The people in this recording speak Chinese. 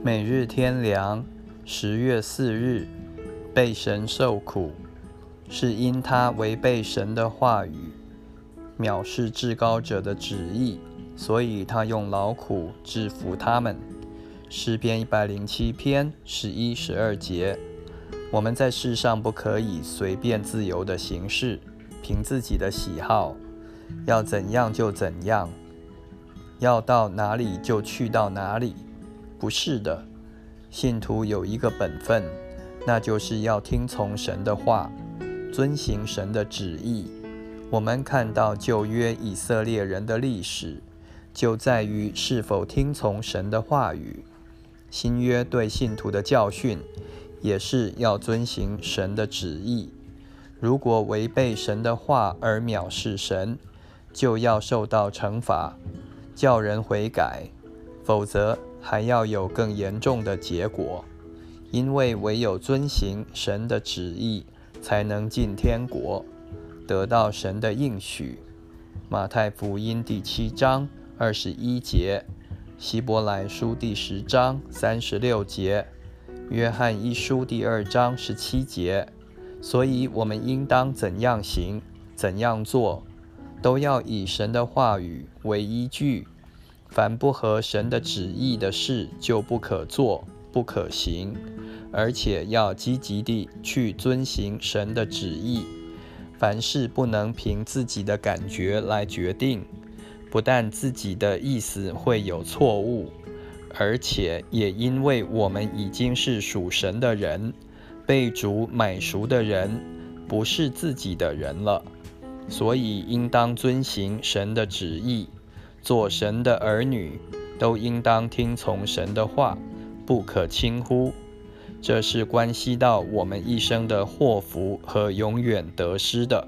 每日天凉，十月四日，被神受苦，是因他违背神的话语，藐视至高者的旨意，所以他用劳苦制服他们。诗篇一百零七篇十一、十二节。我们在世上不可以随便自由的行事，凭自己的喜好，要怎样就怎样，要到哪里就去到哪里。不是的，信徒有一个本分，那就是要听从神的话，遵行神的旨意。我们看到旧约以色列人的历史，就在于是否听从神的话语。新约对信徒的教训，也是要遵行神的旨意。如果违背神的话而藐视神，就要受到惩罚，叫人悔改；否则，还要有更严重的结果，因为唯有遵行神的旨意，才能进天国，得到神的应许。马太福音第七章二十一节，希伯来书第十章三十六节，约翰一书第二章十七节。所以，我们应当怎样行，怎样做，都要以神的话语为依据。凡不合神的旨意的事，就不可做，不可行，而且要积极地去遵行神的旨意。凡事不能凭自己的感觉来决定，不但自己的意思会有错误，而且也因为我们已经是属神的人，被主买赎的人，不是自己的人了，所以应当遵行神的旨意。做神的儿女，都应当听从神的话，不可轻忽。这是关系到我们一生的祸福和永远得失的。